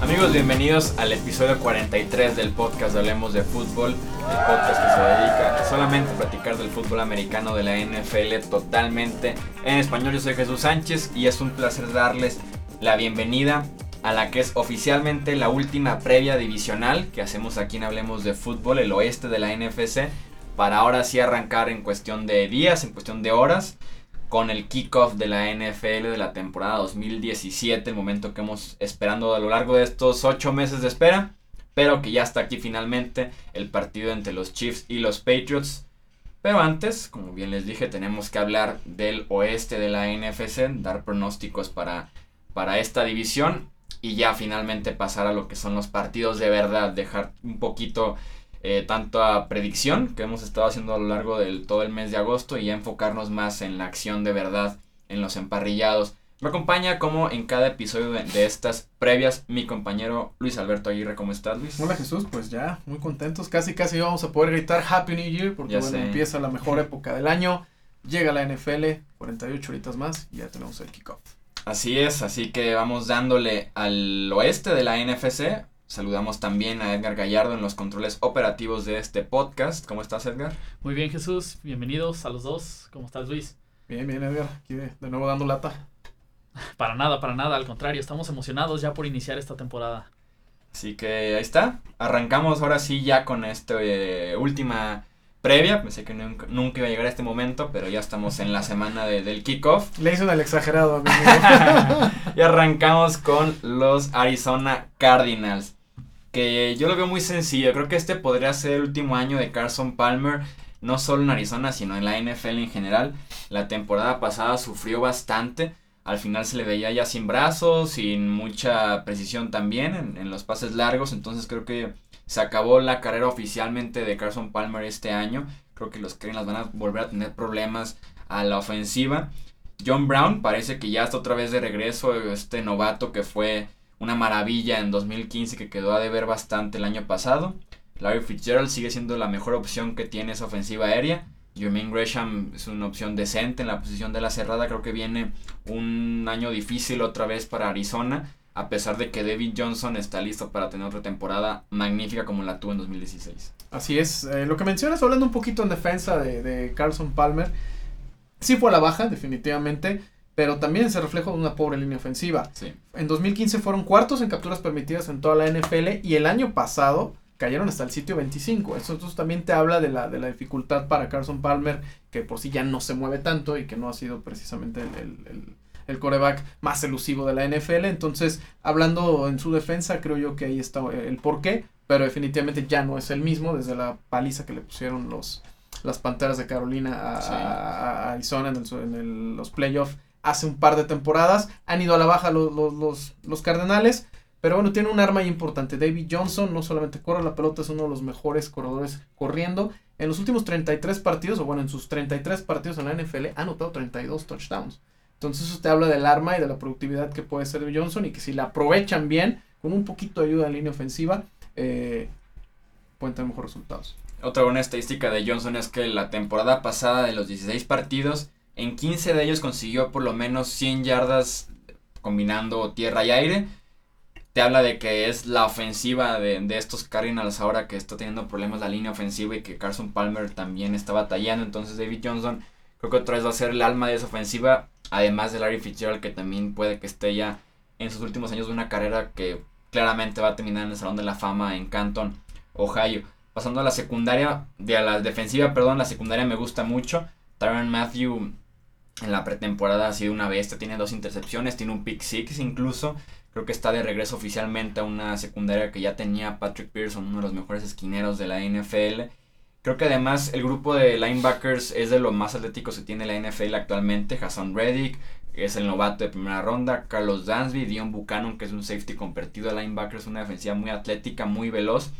Amigos, bienvenidos al episodio 43 del podcast de Hablemos de Fútbol, el podcast que se dedica solamente a platicar del fútbol americano de la NFL totalmente en español. Yo soy Jesús Sánchez y es un placer darles la bienvenida a la que es oficialmente la última previa divisional que hacemos aquí en Hablemos de Fútbol, el oeste de la NFC, para ahora sí arrancar en cuestión de días, en cuestión de horas, con el kickoff de la NFL de la temporada 2017, el momento que hemos esperando a lo largo de estos ocho meses de espera, pero que ya está aquí finalmente el partido entre los Chiefs y los Patriots. Pero antes, como bien les dije, tenemos que hablar del oeste de la NFC, dar pronósticos para, para esta división y ya finalmente pasar a lo que son los partidos de verdad, dejar un poquito eh, tanto a predicción que hemos estado haciendo a lo largo del todo el mes de agosto y ya enfocarnos más en la acción de verdad, en los emparrillados. Me acompaña como en cada episodio de, estas previas mi compañero Luis Alberto Aguirre. ¿Cómo estás, Luis? Hola Jesús, pues ya muy contentos. Casi casi vamos a poder gritar Happy New Year porque bueno, empieza la mejor época del año. Llega la NFL, 48 horitas más y ya tenemos el kickoff. Así es, así que vamos dándole al oeste de la NFC. Saludamos también a Edgar Gallardo en los controles operativos de este podcast. ¿Cómo estás, Edgar? Muy bien, Jesús. Bienvenidos a los dos. ¿Cómo estás, Luis? Bien, bien, Edgar. Aquí de, nuevo dando lata. Para nada, para nada. Al contrario, estamos emocionados ya por iniciar esta temporada. Así que ahí está. Arrancamos ahora sí ya con esta eh, última previa. Pensé que nunca, iba a llegar a este momento, pero ya estamos en la semana del kickoff. Le hizo el exagerado, amigo. y arrancamos con los Arizona Cardinals. Que yo lo veo muy sencillo. Creo que este podría ser el último año de Carson Palmer. No solo en Arizona, sino en la NFL en general. La temporada pasada sufrió bastante. Al final se le veía ya sin brazos, sin mucha precisión también en, los pases largos. Entonces creo que se acabó la carrera oficialmente de Carson Palmer este año. Creo que los Cardinals van a volver a tener problemas a la ofensiva. John Brown parece que ya está otra vez de regreso. Este novato que fue una maravilla en 2015 que quedó a deber bastante el año pasado. Larry Fitzgerald sigue siendo la mejor opción que tiene esa ofensiva aérea. Jermaine Gresham es una opción decente en la posición de la cerrada. Creo que viene un año difícil otra vez para Arizona a pesar de que David Johnson está listo para tener otra temporada magnífica como la tuvo en 2016. Así es, eh, lo que mencionas hablando un poquito en defensa de, Carlson Palmer, sí fue a la baja definitivamente, pero también se refleja una pobre línea ofensiva. Sí. En 2015 fueron cuartos en capturas permitidas en toda la NFL y el año pasado cayeron hasta el sitio 25. Eso entonces también te habla de la, de la dificultad para Carson Palmer, que por sí ya no se mueve tanto y que no ha sido precisamente el el coreback más elusivo de la NFL. Entonces, hablando en su defensa, creo yo que ahí está el porqué, pero definitivamente ya no es el mismo desde la paliza que le pusieron los las Panteras de Carolina a, Arizona en, los playoffs hace un par de temporadas. Han ido a la baja los, los, los, Cardenales. Pero bueno, tiene un arma importante. David Johnson no solamente corre la pelota, es uno de los mejores corredores corriendo. En los últimos 33 partidos, o bueno, en sus 33 partidos en la NFL, ha anotado 32 touchdowns. Entonces eso te habla del arma y de la productividad que puede ser Johnson y que si la aprovechan bien, con un poquito de ayuda en línea ofensiva, eh, pueden tener mejores resultados. Otra buena estadística de Johnson es que la temporada pasada de los 16 partidos, en 15 de ellos consiguió por lo menos 100 yardas combinando tierra y aire. Te habla de que es la ofensiva de, de, estos Cardinals ahora que está teniendo problemas la línea ofensiva y que Carson Palmer también está batallando. Entonces David Johnson creo que otra vez va a ser el alma de esa ofensiva Además de Larry Fitzgerald, que también puede que esté ya en sus últimos años de una carrera que claramente va a terminar en el Salón de la Fama en Canton, Ohio. Pasando a la secundaria, de a la defensiva, perdón, la secundaria me gusta mucho. Tyron Matthew en la pretemporada ha sido una bestia, tiene dos intercepciones, tiene un pick six incluso. Creo que está de regreso oficialmente a una secundaria que ya tenía Patrick Pearson, uno de los mejores esquineros de la NFL. Creo que además el grupo de linebackers es de los más atléticos que tiene la NFL actualmente. Hassan Reddick es el novato de primera ronda. Carlos Dansby, Dion Buchanan, que es un safety convertido a linebacker, es una defensiva muy atlética, muy veloz.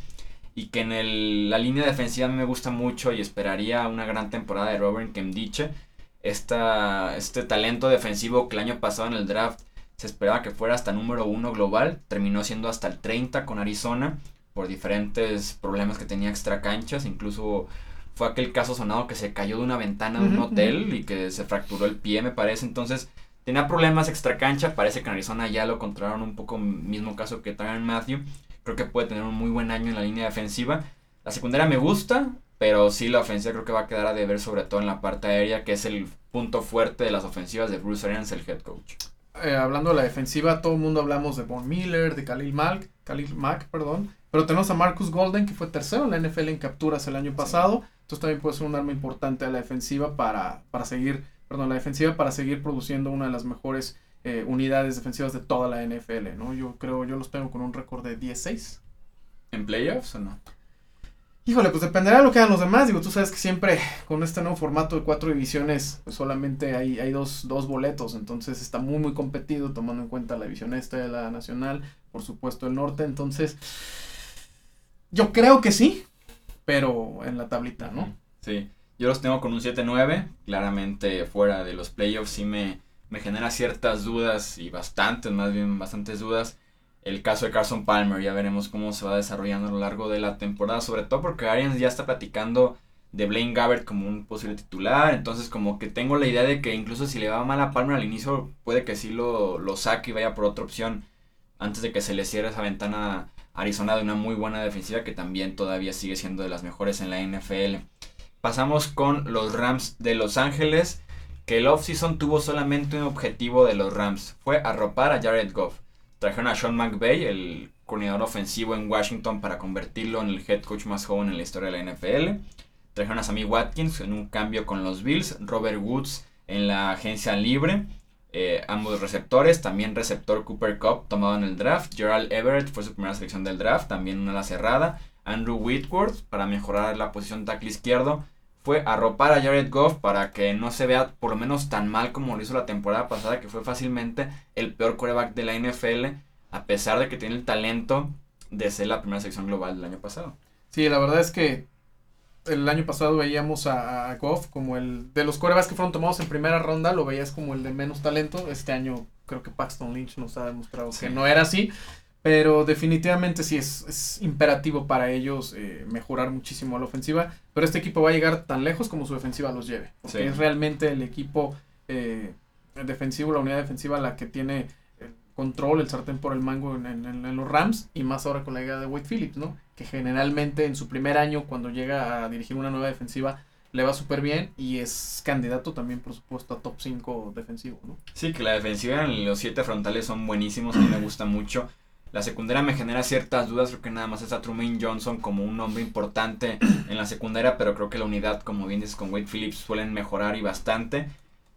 Y que en la línea defensiva me gusta mucho y esperaría una gran temporada de Robert Kemdiche. Esta, este talento defensivo que el año pasado en el draft se esperaba que fuera hasta número uno global, terminó siendo hasta el 30 con Arizona por diferentes problemas que tenía extra canchas, incluso fue aquel caso sonado que se cayó de una ventana de un hotel y que se fracturó el pie, me parece. Entonces, tenía problemas extra cancha. Parece que en Arizona ya lo controlaron un poco, mismo caso que Tyron Matthew. Creo que puede tener un muy buen año en la línea defensiva. La secundaria me gusta, pero sí la ofensiva creo que va a quedar a deber, sobre todo en la parte aérea, que es el punto fuerte de las ofensivas de Bruce Arians, el head coach. Eh, hablando de la defensiva, todo el mundo hablamos de Von Miller, de Khalil Mack, Khalil Mack, perdón. Pero tenemos a Marcus Golden, que fue tercero en la NFL en capturas el año pasado. Entonces también puede ser un arma importante a la defensiva para, para seguir, perdón, la defensiva para seguir produciendo una de las mejores eh, unidades defensivas de toda la NFL, ¿no? Yo creo, yo los tengo con un récord de 10-6. ¿En playoffs o no? Híjole, pues dependerá de lo que hagan los demás. Digo, tú sabes que siempre con este nuevo formato de cuatro divisiones, pues solamente hay, hay dos, dos boletos. Entonces está muy, muy competido, tomando en cuenta la división este, la nacional, por supuesto el norte. Entonces, yo creo que sí, pero en la tablita, ¿no? Sí, yo los tengo con un 7-9, claramente fuera de los playoffs sí me, me genera ciertas dudas y bastantes, más bien bastantes dudas. El caso de Carson Palmer, ya veremos cómo se va desarrollando a lo largo de la temporada, sobre todo porque Arians ya está platicando de Blaine Gabbert como un posible titular, entonces como que tengo la idea de que incluso si le va mal a Palmer al inicio, puede que sí lo, lo saque y vaya por otra opción antes de que se le cierre esa ventana a Arizona de una muy buena defensiva que también todavía sigue siendo de las mejores en la NFL. Pasamos con los Rams de Los Ángeles, que el offseason tuvo solamente un objetivo de los Rams, fue arropar a Jared Goff. Trajeron a Sean McVay, el coordinador ofensivo en Washington, para convertirlo en el head coach más joven en la historia de la NFL. Trajeron a Sammy Watkins en un cambio con los Bills, Robert Woods en la agencia libre. Eh, ambos receptores, también receptor Cooper Cup tomado en el draft. Gerald Everett fue su primera selección del draft, también una ala cerrada. Andrew Whitworth para mejorar la posición tackle izquierdo. Fue arropar a Jared Goff para que no se vea por lo menos tan mal como lo hizo la temporada pasada, que fue fácilmente el peor quarterback de la NFL, a pesar de que tiene el talento de ser la primera selección global del año pasado. Sí, la verdad es que el año pasado veíamos a, a Goff como el de los corebacks que fueron tomados en primera ronda, lo veías como el de menos talento. Este año creo que Paxton Lynch nos ha demostrado Sí. que no era así. Pero definitivamente sí es, es imperativo para ellos eh, mejorar muchísimo la ofensiva. Pero este equipo va a llegar tan lejos como su defensiva los lleve. Porque Sí. es realmente el equipo eh, defensivo, la unidad defensiva la que tiene el control, el sartén por el mango en, en- en los Rams. Y más ahora con la llegada de Wade Phillips, ¿no? Que generalmente en su primer año, cuando llega a dirigir una nueva defensiva, le va súper bien. Y es candidato también, por supuesto, a top 5 defensivo, ¿no? Sí, que la defensiva en los siete frontales son buenísimos, a mí me gusta mucho. La secundaria me genera ciertas dudas, creo que nada más está Truman Johnson como un hombre importante en la secundaria, pero creo que la unidad, como bien dices, con Wade Phillips suelen mejorar y bastante.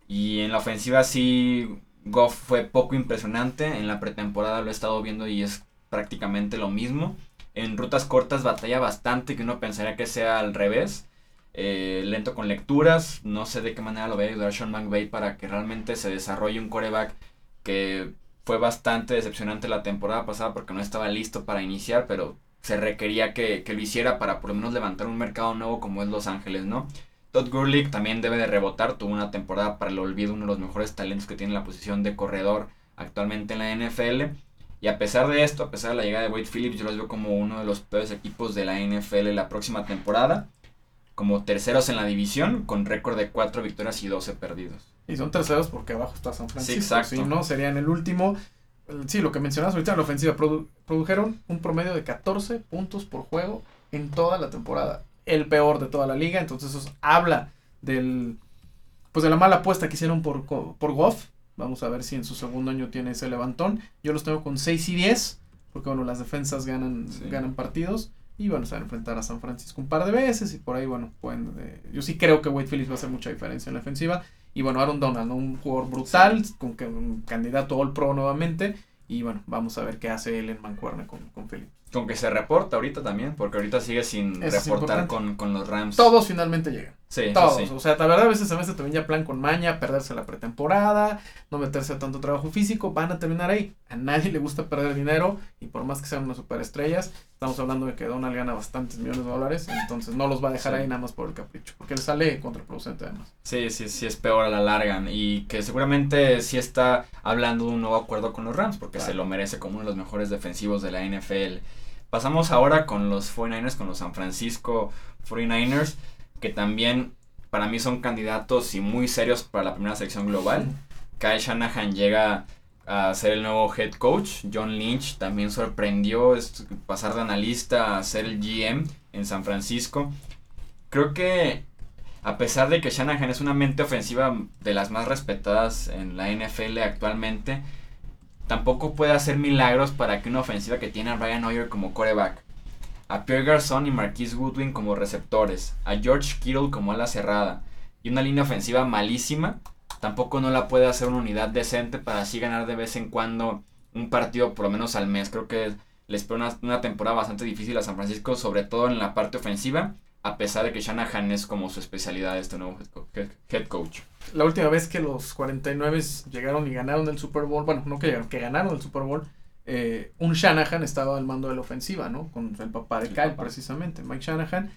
Y en la ofensiva sí, Goff fue poco impresionante, en la pretemporada lo he estado viendo y es prácticamente lo mismo. En rutas cortas batalla bastante, que uno pensaría que sea al revés. Eh, lento con lecturas, no sé de qué manera lo va a ayudar Sean McVay para que realmente se desarrolle un coreback que fue bastante decepcionante la temporada pasada porque no estaba listo para iniciar, pero se requería que, que lo hiciera para por lo menos levantar un mercado nuevo como es Los Ángeles, ¿no? Todd Gurley también debe de rebotar, tuvo una temporada para el olvido, uno de los mejores talentos que tiene la posición de corredor actualmente en la NFL. Y a pesar de esto, a pesar de la llegada de Wade Phillips, yo los veo como uno de los peores equipos de la NFL la próxima temporada. Como terceros en la división, con récord de 4 victorias y 12 perdidos. Y son terceros porque abajo está San Francisco. exacto. Si no, serían el último. Sí, lo que mencionabas ahorita, la ofensiva produ- produjeron un promedio de 14 puntos por juego en toda la temporada. El peor de toda la liga. Entonces, eso habla del. Pues de la mala apuesta que hicieron por, por Goff. Vamos a ver si en su segundo año tiene ese levantón. Yo los tengo con 6 y 10. Porque, bueno, las defensas ganan, Sí. ganan partidos. Y bueno, se van a enfrentar a San Francisco un par de veces. Y por ahí, bueno, pueden. eh, yo sí creo que Wade Phillips va a hacer mucha diferencia en la ofensiva. Y bueno, Aaron Donald, ¿no? un jugador brutal, con que un candidato All Pro nuevamente. Y bueno, vamos a ver qué hace él en mancuerna con, con Phillips. Con que se reporta ahorita también, porque ahorita sigue sin Eso reportar con, con los Rams. Todos finalmente llegan. Sí, Todos. sí. O sea, la verdad a veces también ya plan con maña, perderse la pretemporada, no meterse a tanto trabajo físico, van a terminar ahí. A nadie le gusta perder dinero y por más que sean unas superestrellas, estamos hablando de que Donald gana bastantes millones de dólares, entonces no los va a dejar Sí. ahí nada más por el capricho, porque le sale contraproducente además. Sí, sí, sí es peor a la larga y que seguramente sí está hablando de un nuevo acuerdo con los Rams porque Claro. se lo merece como uno de los mejores defensivos de la NFL. Pasamos ahora con los 49ers, con los San Francisco 49ers, que también para mí son candidatos y muy serios para la primera selección global. Kyle Shanahan llega a ser el nuevo head coach. John Lynch también sorprendió pasar de analista a ser el GM en San Francisco. Creo que a pesar de que Shanahan es una mente ofensiva de las más respetadas en la NFL actualmente, tampoco puede hacer milagros para que una ofensiva que tiene a Ryan Hoyer como coreback, a Pierre Garçon y Marquise Goodwin como receptores, a George Kittle como ala cerrada y una línea ofensiva malísima, tampoco no la puede hacer una unidad decente para así ganar de vez en cuando un partido por lo menos al mes. Creo que les espera una, una temporada bastante difícil a San Francisco, sobre todo en la parte ofensiva a pesar de que Shanahan es como su especialidad este nuevo head coach. La última vez que los 49 llegaron y ganaron el Super Bowl, bueno, no que llegaron, que ganaron el Super Bowl, eh, un Shanahan estaba al mando de la ofensiva, ¿no? Con el papá de Kyle, precisamente, Mike Shanahan.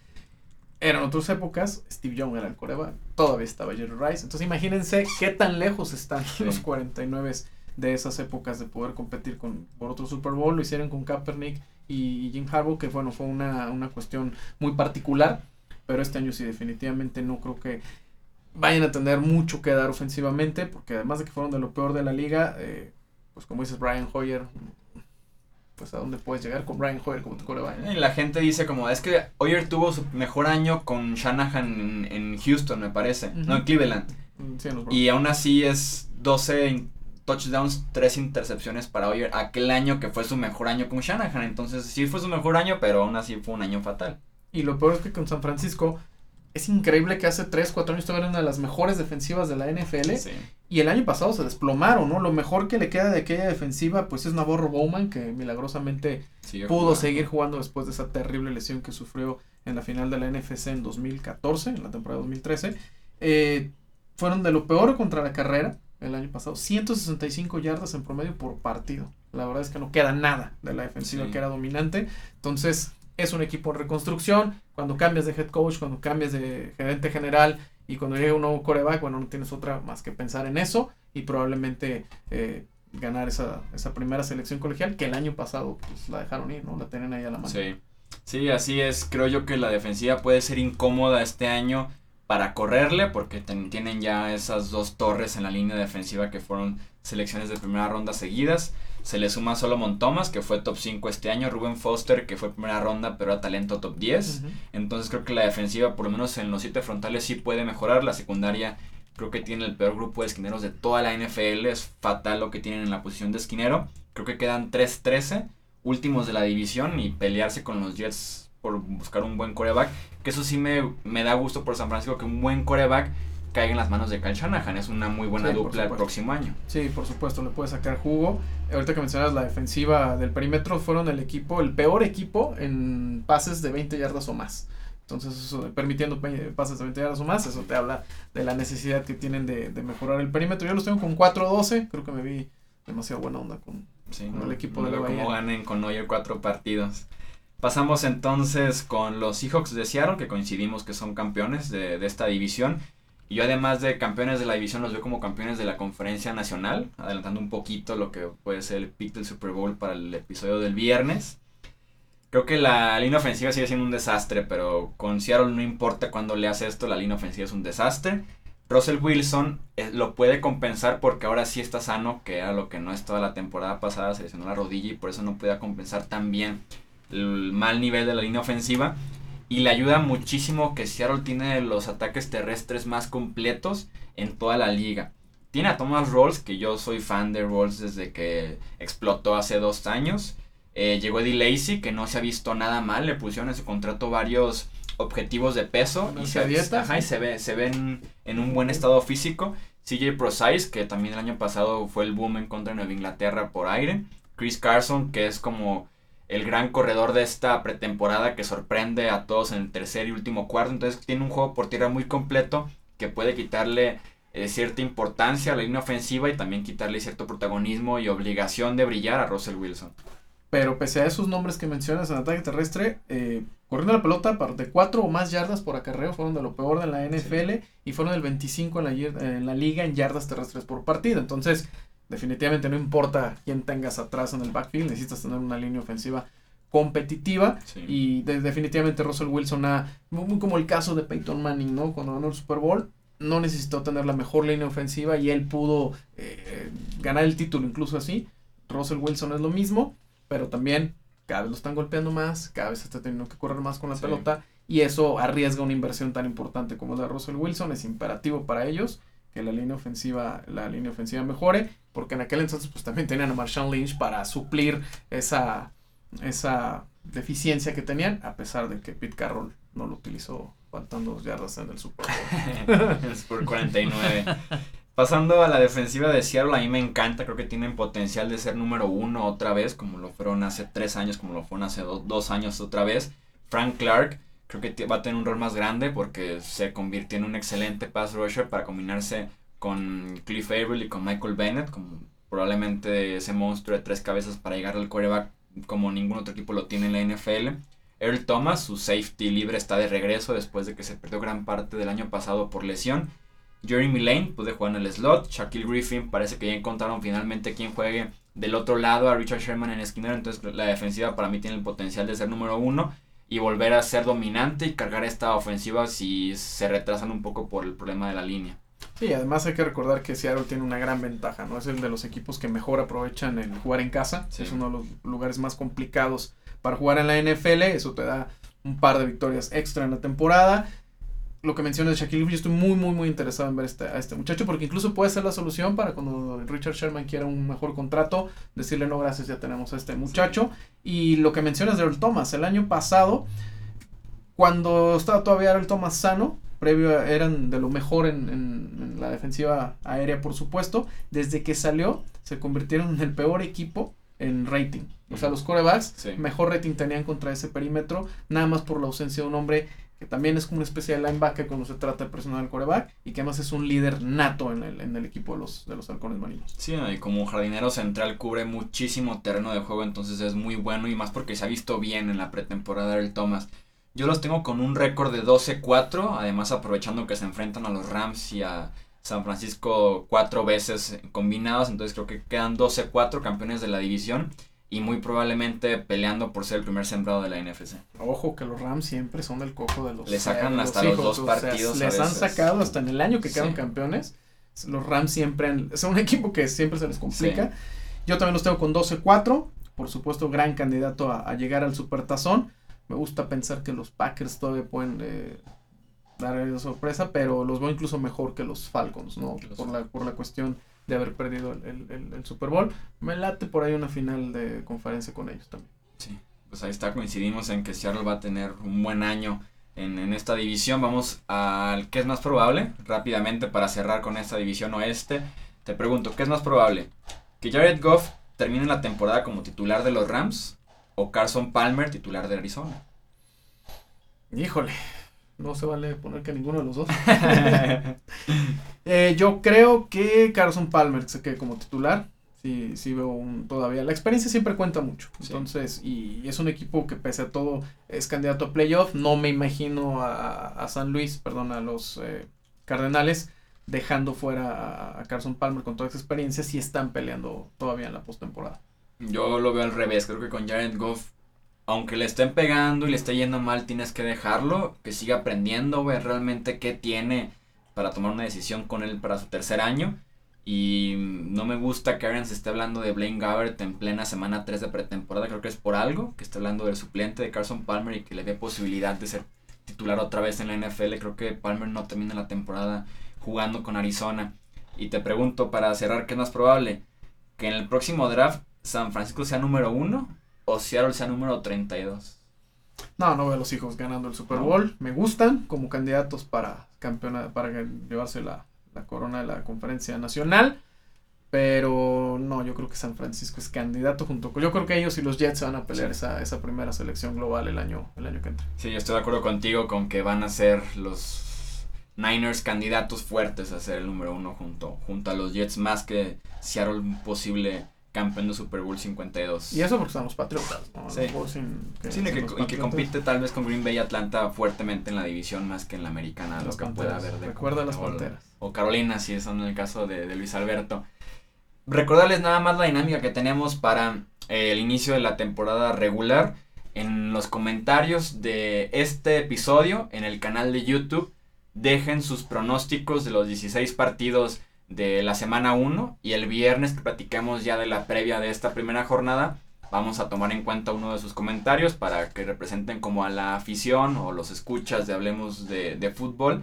Eran otras épocas, Steve Young era el coreba, todavía estaba Jerry Rice. Entonces imagínense qué tan lejos están los 49 de esas épocas de poder competir con, por otro Super Bowl. Lo hicieron con Kaepernick y Jim Harbaugh, que bueno, fue una, una cuestión muy particular, pero este año sí definitivamente no creo que vayan a tener mucho que dar ofensivamente, porque además de que fueron de lo peor de la liga, eh, pues como dices Brian Hoyer, pues a dónde puedes llegar con Brian Hoyer como tu coreback. Y la gente dice como, es que Hoyer tuvo su mejor año con Shanahan en, Houston, me parece, no en Cleveland. Y aún así es 12 touchdowns, tres intercepciones para Hoyer aquel año que fue su mejor año con Shanahan. Entonces sí fue su mejor año, pero aún así fue un año fatal. Y lo peor es que con San Francisco es increíble que hace 3, 4 años tuvieron una de las mejores defensivas de la NFL. Y el año pasado se desplomaron, ¿no? Lo mejor que le queda de aquella defensiva, pues es Navarro Bowman, que milagrosamente pudo seguir jugando después de esa terrible lesión que sufrió en la final de la NFC en 2014, en la temporada 2013. Eh, fueron de lo peor contra la carrera el año pasado. 165 yardas en promedio por partido. La verdad es que no queda nada de la defensiva que era dominante. Entonces, es un equipo en reconstrucción. Cuando cambias de head coach, cuando cambias de gerente general y cuando llega un nuevo coreback, bueno, no tienes otra más que pensar en eso y probablemente eh, ganar esa, esa primera selección colegial que el año pasado pues la dejaron ir, ¿no? La tienen ahí a la mano. Sí. Sí, así es. Creo yo que la defensiva puede ser incómoda este año para correrle, porque tienen ya esas dos torres en la línea defensiva que fueron selecciones de primera ronda seguidas. Se le suma Solomon Thomas, que fue top 5 este año, Ruben Foster, que fue primera ronda, pero a talento top 10. Entonces creo que la defensiva, por lo menos en los siete frontales, sí puede mejorar. La secundaria creo que tiene el peor grupo de esquineros de toda la NFL. Es fatal lo que tienen en la posición de esquinero. Creo que quedan 3-13, últimos de la división, y pelearse con los Jets por buscar un buen coreback. Que eso sí me, me da gusto por San Francisco, que un buen coreback caiga en las manos de Kyle Shanahan. Es una muy buena dupla el próximo año. Sí, por supuesto, le puede sacar jugo. Ahorita que mencionas la defensiva del perímetro, fueron el equipo, el peor equipo en pases de 20 yardas o más. Entonces, permitiendo pases de 20 yardas o más, eso te habla de la necesidad que tienen de, mejorar el perímetro. Yo los tengo con 4-12, creo que me vi demasiado buena onda con, el equipo de la Como ganen con Noyer cuatro partidos. Pasamos entonces con los Seahawks de Seattle, que coincidimos que son campeones de, esta división. Y yo además de campeones de la división los veo como campeones de la conferencia nacional, adelantando un poquito lo que puede ser el pick del Super Bowl para el episodio del viernes. Creo que la línea ofensiva sigue siendo un desastre, pero con Seattle no importa cuando le hace esto, la línea ofensiva es un desastre. Russell Wilson eh, lo puede compensar porque ahora sí está sano, que era lo que no es toda la temporada pasada, se lesionó la rodilla y por eso no podía compensar tan bien el mal nivel de la línea ofensiva. Y le ayuda muchísimo que Seattle tiene los ataques terrestres más completos en toda la liga. Tiene a Thomas Rolls, que yo soy fan de Rolls desde que explotó hace dos años. Eh, llegó Eddie Lacy, que no se ha visto nada mal. Le pusieron en su contrato varios objetivos de peso. y se, y se ve, se ven en un buen estado físico. CJ Prosize, que también el año pasado fue el boom en contra de Nueva Inglaterra por aire. Chris Carson, que es como el gran corredor de esta pretemporada que sorprende a todos en el tercer y último cuarto. Entonces tiene un juego por tierra muy completo que puede quitarle eh, cierta importancia a la línea ofensiva y también quitarle cierto protagonismo y obligación de brillar a Russell Wilson. Pero pese a esos nombres que mencionas en ataque terrestre, eh, corriendo la pelota de cuatro o más yardas por acarreo fueron de lo peor de la NFL y fueron el 25 en la, en la liga en yardas terrestres por partido. Entonces, definitivamente no importa quién tengas atrás en el backfield, necesitas tener una línea ofensiva competitiva Sí. y de- definitivamente Russell Wilson ha, muy, como el caso de Peyton Manning, ¿no? Cuando ganó el Super Bowl, no necesitó tener la mejor línea ofensiva y él pudo eh, ganar el título incluso así. Russell Wilson es lo mismo, pero también cada vez lo están golpeando más, cada vez está teniendo que correr más con la Sí. pelota y eso arriesga una inversión tan importante como la de Russell Wilson. Es imperativo para ellos que la línea ofensiva, la línea ofensiva mejore, porque en aquel entonces pues también tenían a Marshawn Lynch para suplir esa, esa deficiencia que tenían, a pesar de que Pete Carroll no lo utilizó faltando dos yardas en el Super Bowl. Por 49. Pasando a la defensiva de Seattle, a mí me encanta, creo que tienen potencial de ser número uno otra vez, como lo fueron hace tres años, como lo fueron hace do- dos años otra vez. Frank Clark, creo que va a tener un rol más grande porque se convirtió en un excelente pass rusher para combinarse con Cliff Averill y con Michael Bennett, como probablemente ese monstruo de tres cabezas para llegar al quarterback como ningún otro equipo lo tiene en la NFL. Earl Thomas, su safety libre, está de regreso después de que se perdió gran parte del año pasado por lesión. Jeremy Lane puede jugar en el slot. Shaquille Griffin parece que ya encontraron finalmente quien juegue del otro lado a Richard Sherman en esquinero. Entonces la defensiva para mí tiene el potencial de ser número uno y volver a ser dominante y cargar esta ofensiva si se retrasan un poco por el problema de la línea. Sí, además hay que recordar que Seattle tiene una gran ventaja, ¿no? Es el de los equipos que mejor aprovechan el jugar en casa. Sí. Es uno de los lugares más complicados para jugar en la NFL. Eso te da un par de victorias extra en la temporada. Lo que mencionas de Shaquille yo estoy muy, muy, muy interesado en ver este, a este muchacho porque incluso puede ser la solución para cuando Richard Sherman quiera un mejor contrato, decirle no, gracias, ya tenemos a este muchacho. Y lo que mencionas de Earl Thomas, el año pasado, cuando estaba todavía Earl Thomas sano, previo eran de lo mejor en, en- en la defensiva aérea, por supuesto. Desde que salió, se convirtieron en el peor equipo en rating. O sea, los corebacks Sí. mejor rating tenían contra ese perímetro, nada más por la ausencia de un hombre que también es como una especie de linebacker cuando se trata de presionar al coreback y que además es un líder nato en el, en el equipo de los, de los halcones marinos. Sí, y como jardinero central cubre muchísimo terreno de juego, entonces es muy bueno y más porque se ha visto bien en la pretemporada el Thomas. Yo los tengo con un récord de 12-4, además aprovechando que se enfrentan a los Rams y a San Francisco cuatro veces combinados, entonces creo que quedan 12-4 campeones de la división y muy probablemente peleando por ser el primer sembrado de la NFC. Ojo que los Rams siempre son el coco de los Le sacan los hasta los dos o sea, partidos a les han sacado hasta en el año que quedaron Sí. campeones. Los Rams siempre han- son un equipo que siempre se les complica. Yo también los tengo con 12-4. Por supuesto, gran candidato a, a llegar al supertazón. Me gusta pensar que los Packers todavía pueden eh, dar la sorpresa, pero los veo incluso mejor que los Falcons, ¿no? Que los Por la, por la cuestión de haber perdido el, el- el- el Super Bowl. Me late por ahí una final de conferencia con ellos también. Sí, pues ahí está, coincidimos en que Seattle va a tener un buen año en, en esta división. Vamos al qué es más probable, rápidamente para cerrar con esta división oeste. Te pregunto, ¿qué es más probable? ¿Que Jared Goff termine la temporada como titular de los Rams o Carson Palmer titular de Arizona? Híjole, no se vale poner que ninguno de los dos. Eh, yo creo que Carson Palmer se quede como titular. Sí, sí veo un, todavía. La experiencia siempre cuenta mucho. Sí. Entonces, y es un equipo que pese a todo es candidato a playoff. No me imagino a, a San Luis, perdón, a los eh, Cardenales dejando fuera a, a Carson Palmer con toda esa experiencia si están peleando todavía en la postemporada. Yo lo veo al revés, creo que con Jared Goff, aunque le estén pegando y le esté yendo mal, tienes que dejarlo, que siga aprendiendo, ver realmente qué tiene para tomar una decisión con él para su tercer año. Y no me gusta que Aaron se esté hablando de Blaine Gabbert en plena semana 3 de pretemporada, creo que es por algo, que esté hablando del suplente de Carson Palmer y que le dé posibilidad de ser titular otra vez en la NFL. Creo que Palmer no termina la temporada jugando con Arizona. Y te pregunto, para cerrar, ¿qué es más probable? Que en el próximo draft San Francisco sea número uno o Seattle sea número 32. No, no veo a los hijos ganando el Super. Bowl. Me gustan como candidatos para campeona, para llevarse la, la corona de la conferencia nacional. Pero no, yo creo que San Francisco es candidato junto con. Yo creo que ellos y los Jets van a pelear Sí. esa, esa primera selección global el año, el año que entra. Sí, yo estoy de acuerdo contigo con que van a ser los Niners candidatos fuertes a ser el número uno junto, junto a los Jets, más que Seattle posible campeón de Super Bowl 52. Y eso porque son los Patriotas, ¿no? Sí. Sin que- Sí, le sin que- los y que compite tal vez con Green Bay y Atlanta fuertemente en la división más que en la americana, lo que pueda Panteras. haber de Recuerda las Panteras. O Carolina, si son el caso de, de Luis Alberto. Recordarles nada más la dinámica que tenemos para eh, el inicio de la temporada regular. en los comentarios de este episodio en el canal de YouTube. Dejen sus pronósticos de los 16 partidos de la semana 1 y el viernes que platiquemos ya de la previa de esta primera jornada. Vamos a tomar en cuenta uno de sus comentarios para que representen como a la afición o los escuchas de Hablemos de, de Fútbol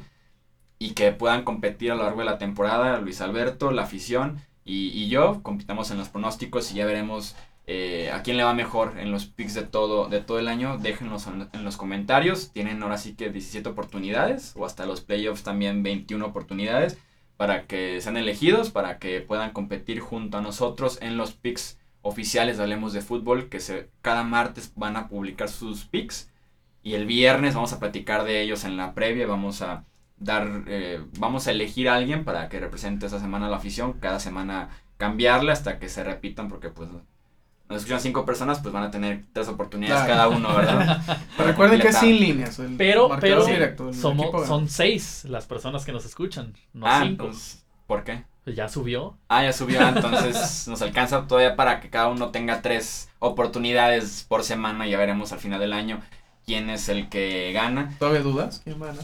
y que puedan competir a lo largo de la temporada. Luis Alberto, la afición y, y yo compitamos en los pronósticos y ya veremos eh, a quién le va mejor en los picks de todo, de todo el año. Déjenlos en, en, los comentarios. Tienen ahora sí que 17 oportunidades o hasta los playoffs también 21 oportunidades para que sean elegidos, para que puedan competir junto a nosotros en los picks oficiales de Hablemos de Fútbol, que se, cada martes van a publicar sus picks. Y el viernes vamos a platicar de ellos en la previa, vamos a dar, eh, vamos a elegir a alguien para que represente esa semana la afición, cada semana cambiarle hasta que se repitan, porque pues nos escuchan cinco personas, pues van a tener tres oportunidades claro. cada uno, ¿verdad? pero recuerden que es sin líneas. El pero pero directo, somos, son seis las personas que nos escuchan, no ah, cinco. Pues, ¿Por qué? Pues ya subió. Ah, ya subió, entonces nos alcanza todavía para que cada uno tenga tres oportunidades por semana. Ya veremos al final del año quién es el que gana. ¿Todavía dudas? ¿Quién gana?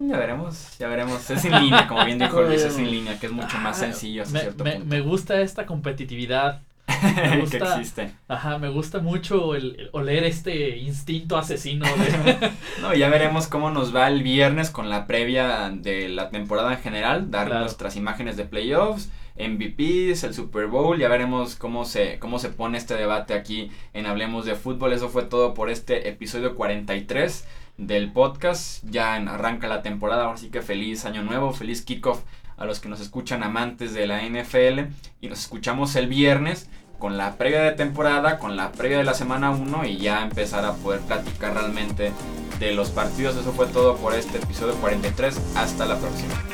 Ya veremos, ya veremos. Es en línea, como bien dijo Luis, es en línea, que es mucho más sencillo hasta me, cierto me, punto. me gusta esta competitividad. Me gusta, que existe. Ajá, me gusta mucho el, el oler este instinto asesino. De... no, ya veremos cómo nos va el viernes con la previa de la temporada en general, dar claro. nuestras imágenes de playoffs, MVPs, el Super Bowl, ya veremos cómo se, cómo se pone este debate aquí en Hablemos de Fútbol. Eso fue todo por este episodio 43 del podcast. Ya arranca la temporada, así que feliz año nuevo, feliz kickoff a los que nos escuchan amantes de la NFL y nos escuchamos el viernes con la previa de temporada, con la previa de la semana 1 y ya empezar a poder platicar realmente de los partidos. Eso fue todo por este episodio 43. Hasta la próxima.